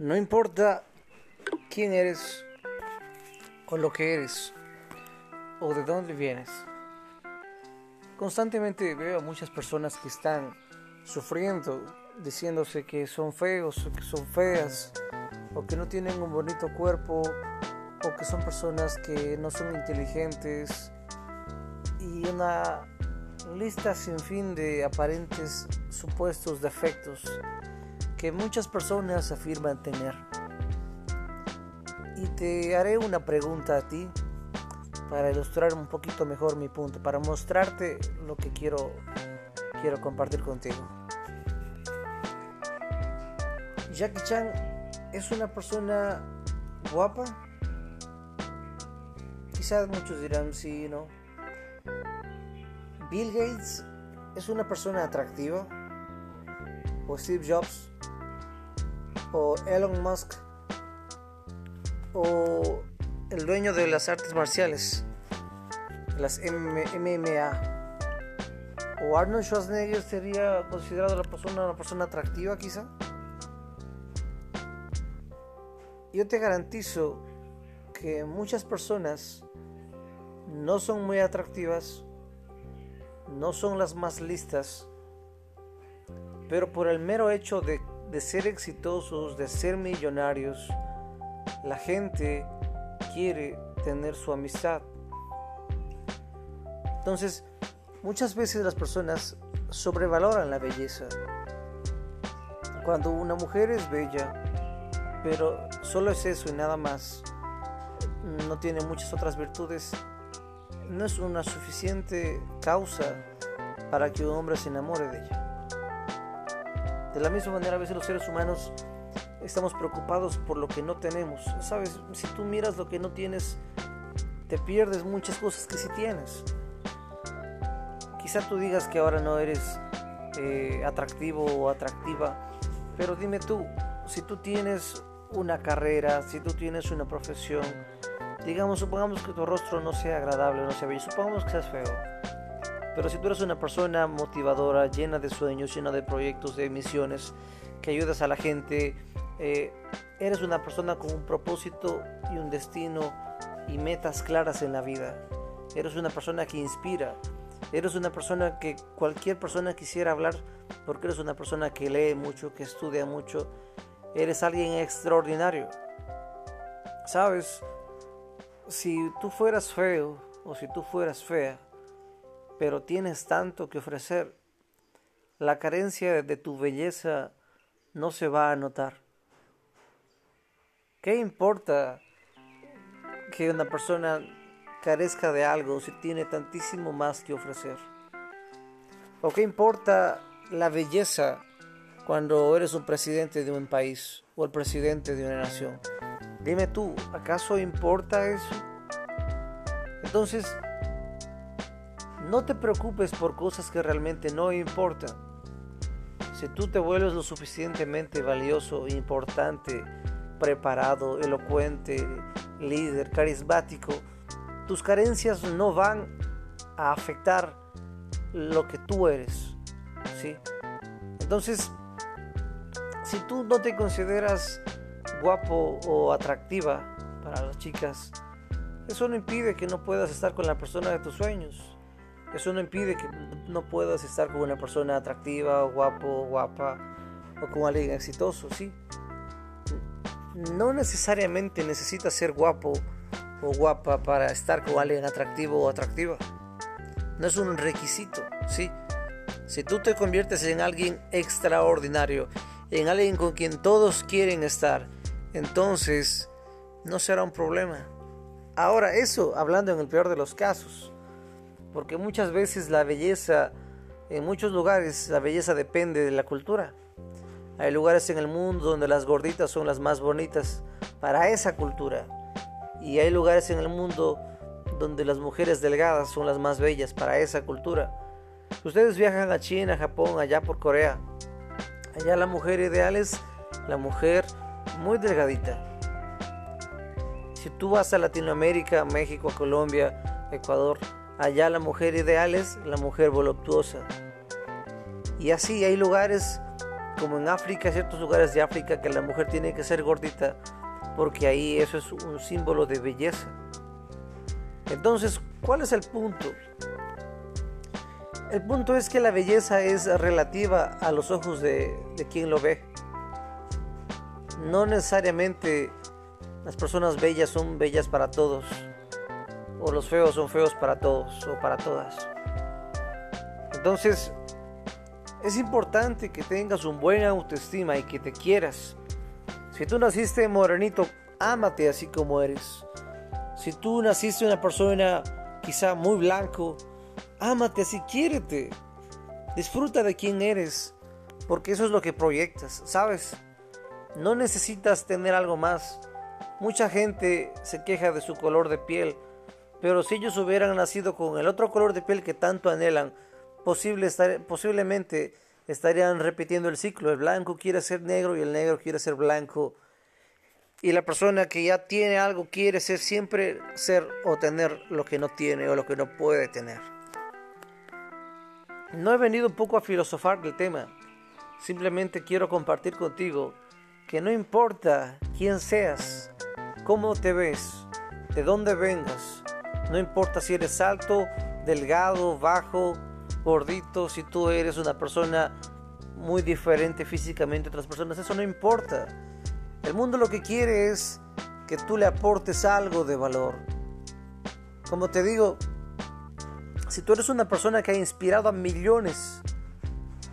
No importa quién eres o lo que eres o de dónde vienes. Constantemente veo a muchas personas que están sufriendo, diciéndose que son feos o que son feas o que no tienen un bonito cuerpo o que son personas que no son inteligentes y una lista sin fin de aparentes supuestos defectos que muchas personas afirman tener. Y te haré una pregunta a ti para ilustrar un poquito mejor mi punto, para mostrarte lo que quiero, quiero compartir contigo. Jackie Chan es una persona guapa. Quizás muchos dirán sí, no. Bill Gates es una persona atractiva. O Steve Jobs. O Elon Musk. O el dueño de las artes marciales. Las MMA. O Arnold Schwarzenegger sería considerado la persona, una persona atractiva quizá. Yo te garantizo que muchas personas no son muy atractivas no son las más listas, pero por el mero hecho de, ser exitosos, de ser millonarios, la gente quiere tener su amistad. Entonces, muchas veces las personas sobrevaloran la belleza. Cuando una mujer es bella, pero solo es eso y nada más, no tiene muchas otras virtudes, no es una suficiente causa para que un hombre se enamore de ella. De la misma manera, a veces los seres humanos estamos preocupados por lo que no tenemos. Sabes, si tú miras lo que no tienes, te pierdes muchas cosas que sí tienes. Quizá tú digas que ahora no eres eh, atractivo o atractiva, pero dime tú, si tú tienes una carrera, si tú tienes una profesión, Digamos, supongamos que tu rostro no sea agradable, no sea bello, supongamos que seas feo. Pero si tú eres una persona motivadora, llena de sueños, llena de proyectos, de misiones, que ayudas a la gente, eh, eres una persona con un propósito y un destino y metas claras en la vida. Eres una persona que inspira. Eres una persona que cualquier persona quisiera hablar porque eres una persona que lee mucho, que estudia mucho. Eres alguien extraordinario. ¿Sabes? si tú fueras feo o si tú fueras fea, pero tienes tanto que ofrecer, la carencia de tu belleza no se va a notar. ¿Qué importa que una persona carezca de algo si tiene tantísimo más que ofrecer? ¿O qué importa la belleza cuando eres un presidente de un país o el presidente de una nación? Dime tú, ¿acaso importa eso? Entonces, no te preocupes por cosas que realmente no importan. Si tú te vuelves lo suficientemente valioso, importante, preparado, elocuente, líder, carismático, tus carencias no van a afectar lo que tú eres. ¿sí? Entonces, si tú no te consideras guapo o atractiva para las chicas, eso no impide que no puedas estar con la persona de tus sueños. Eso no impide que no puedas estar con una persona atractiva, guapo, guapa o con alguien exitoso, ¿sí? No necesariamente necesitas ser guapo o guapa para estar con alguien atractivo o atractiva. No es un requisito, ¿sí? Si tú te conviertes en alguien extraordinario, en alguien con quien todos quieren estar, entonces no será un problema. Ahora, eso hablando en el peor de los casos, porque muchas veces la belleza, en muchos lugares, la belleza depende de la cultura. Hay lugares en el mundo donde las gorditas son las más bonitas para esa cultura. Y hay lugares en el mundo donde las mujeres delgadas son las más bellas para esa cultura. Ustedes viajan a China, Japón, allá por Corea. Allá la mujer ideal es la mujer muy delgadita. Si tú vas a Latinoamérica, México, Colombia, Ecuador, allá la mujer ideal es la mujer voluptuosa. Y así hay lugares como en África, ciertos lugares de África que la mujer tiene que ser gordita porque ahí eso es un símbolo de belleza. Entonces, ¿cuál es el punto? El punto es que la belleza es relativa a los ojos de quien lo ve. No necesariamente las personas bellas son bellas para todos, o los feos son feos para todos o para todas. Entonces, es importante que tengas un buen autoestima y que te quieras. Si tú naciste morenito, ámate así como eres. Si tú naciste una persona quizá muy blanco, ámate así, quiérete. Disfruta de quién eres, porque eso es lo que proyectas, ¿sabes? No necesitas tener algo más. Mucha gente se queja de su color de piel, pero si ellos hubieran nacido con el otro color de piel que tanto anhelan, posiblemente estarían repitiendo el ciclo. El blanco quiere ser negro y el negro quiere ser blanco. Y la persona que ya tiene algo quiere ser siempre ser o tener lo que no tiene o lo que no puede tener. No he venido un poco a filosofar del tema. Simplemente quiero compartir contigo que no importa quién seas, cómo te ves, de dónde vengas, no importa si eres alto, delgado, bajo, gordito, si tú eres una persona muy diferente físicamente a otras personas, eso no importa. El mundo lo que quiere es que tú le aportes algo de valor. Como te digo, si tú eres una persona que ha inspirado a millones,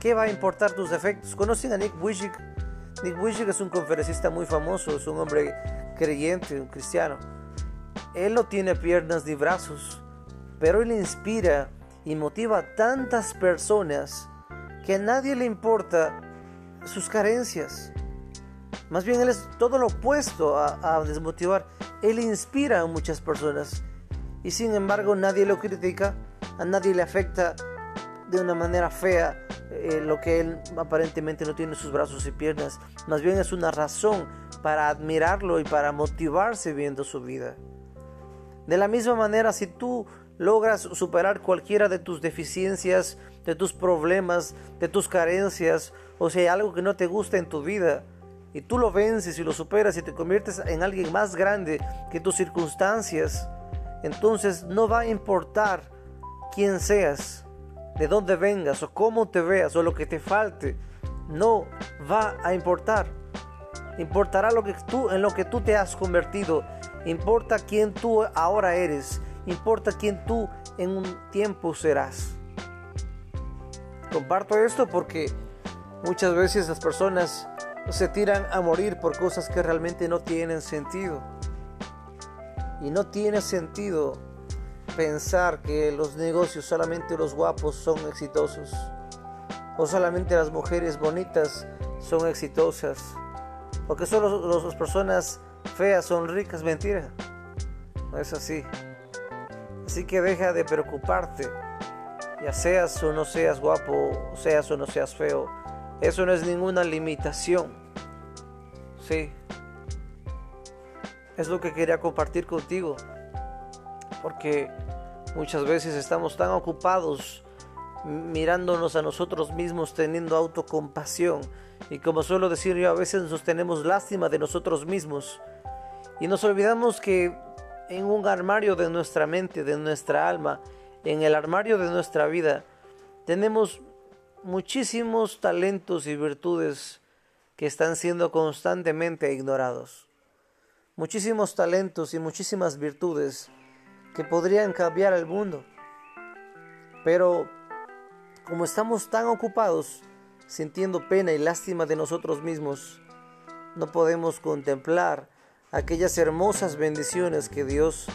¿qué va a importar tus defectos? ¿Conocen a Nick Wujcik? Nick Wujcik es un conferencista muy famoso, es un hombre creyente, un cristiano. Él no tiene piernas ni brazos, pero él inspira y motiva a tantas personas que a nadie le importa sus carencias. Más bien Él es todo lo opuesto a, desmotivar. Él inspira a muchas personas y sin embargo nadie lo critica, a nadie le afecta de una manera fea eh, lo que Él aparentemente no tiene sus brazos y piernas. Más bien es una razón para admirarlo y para motivarse viendo su vida. De la misma manera, si tú logras superar cualquiera de tus deficiencias, de tus problemas, de tus carencias, o si hay algo que no te gusta en tu vida, y tú lo vences y lo superas y te conviertes en alguien más grande que tus circunstancias, entonces no va a importar quién seas, de dónde vengas o cómo te veas o lo que te falte, no va a importar. Importará lo que tú, en lo que tú te has convertido. Importa quién tú ahora eres importa quién tú en un tiempo serás. Comparto esto porque muchas veces las personas se tiran a morir por cosas que realmente no tienen sentido. Y no tiene sentido pensar que los negocios solamente los guapos son exitosos. O solamente las mujeres bonitas son exitosas. O que solo las personas feas son ricas. Mentira. No es así. Así que deja de preocuparte. Ya seas o no seas guapo, seas o no seas feo. Eso no es ninguna limitación. Sí. Es lo que quería compartir contigo. Porque muchas veces estamos tan ocupados mirándonos a nosotros mismos, teniendo autocompasión. Y como suelo decir yo, a veces nos tenemos lástima de nosotros mismos. Y nos olvidamos que en un armario de nuestra mente, de nuestra alma, en el armario de nuestra vida, tenemos muchísimos talentos y virtudes que están siendo constantemente ignorados. Muchísimos talentos y muchísimas virtudes que podrían cambiar el mundo. Pero como estamos tan ocupados sintiendo pena y lástima de nosotros mismos, no podemos contemplar aquellas hermosas bendiciones que Dios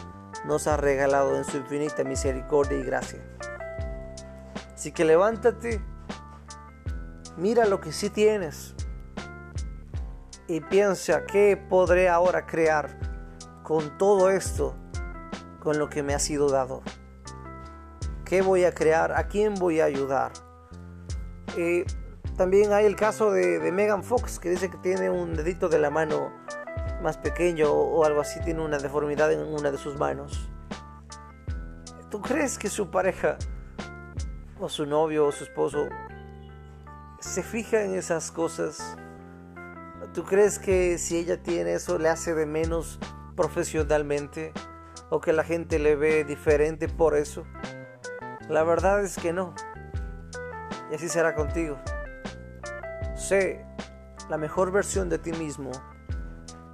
nos ha regalado en su infinita misericordia y gracia. Así que levántate, mira lo que sí tienes y piensa qué podré ahora crear con todo esto, con lo que me ha sido dado. ¿Qué voy a crear? ¿A quién voy a ayudar? Eh, también hay el caso de, de Megan Fox que dice que tiene un dedito de la mano más pequeño o algo así tiene una deformidad en una de sus manos. ¿Tú crees que su pareja o su novio o su esposo se fija en esas cosas. ¿Tú crees que si ella tiene eso le hace de menos profesionalmente? ¿O que la gente le ve diferente por eso? La verdad es que no. Y así será contigo. Sé la mejor versión de ti mismo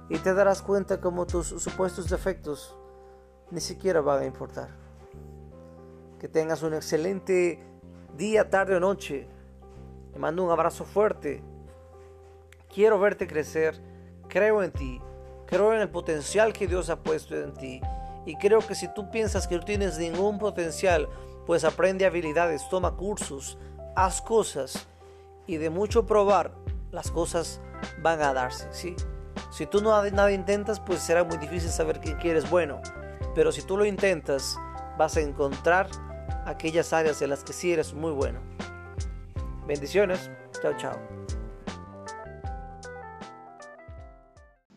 y te darás cuenta como tus supuestos defectos ni siquiera van a importar. Que tengas un excelente día, tarde o noche. Te mando un abrazo fuerte. Quiero verte crecer. Creo en ti. Creo en el potencial que Dios ha puesto en ti. Y creo que si tú piensas que no tienes ningún potencial, pues aprende habilidades, toma cursos, haz cosas y de mucho probar, las cosas van a darse, ¿sí? Si tú no nada intentas, pues será muy difícil saber que quieres bueno. Pero si tú lo intentas, vas a encontrar aquellas áreas en las que sí eres muy bueno. Bendiciones. Chao, chao.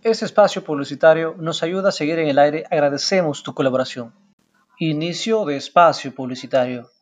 Este espacio publicitario nos ayuda a seguir en el aire. Agradecemos tu colaboración. Inicio de espacio publicitario.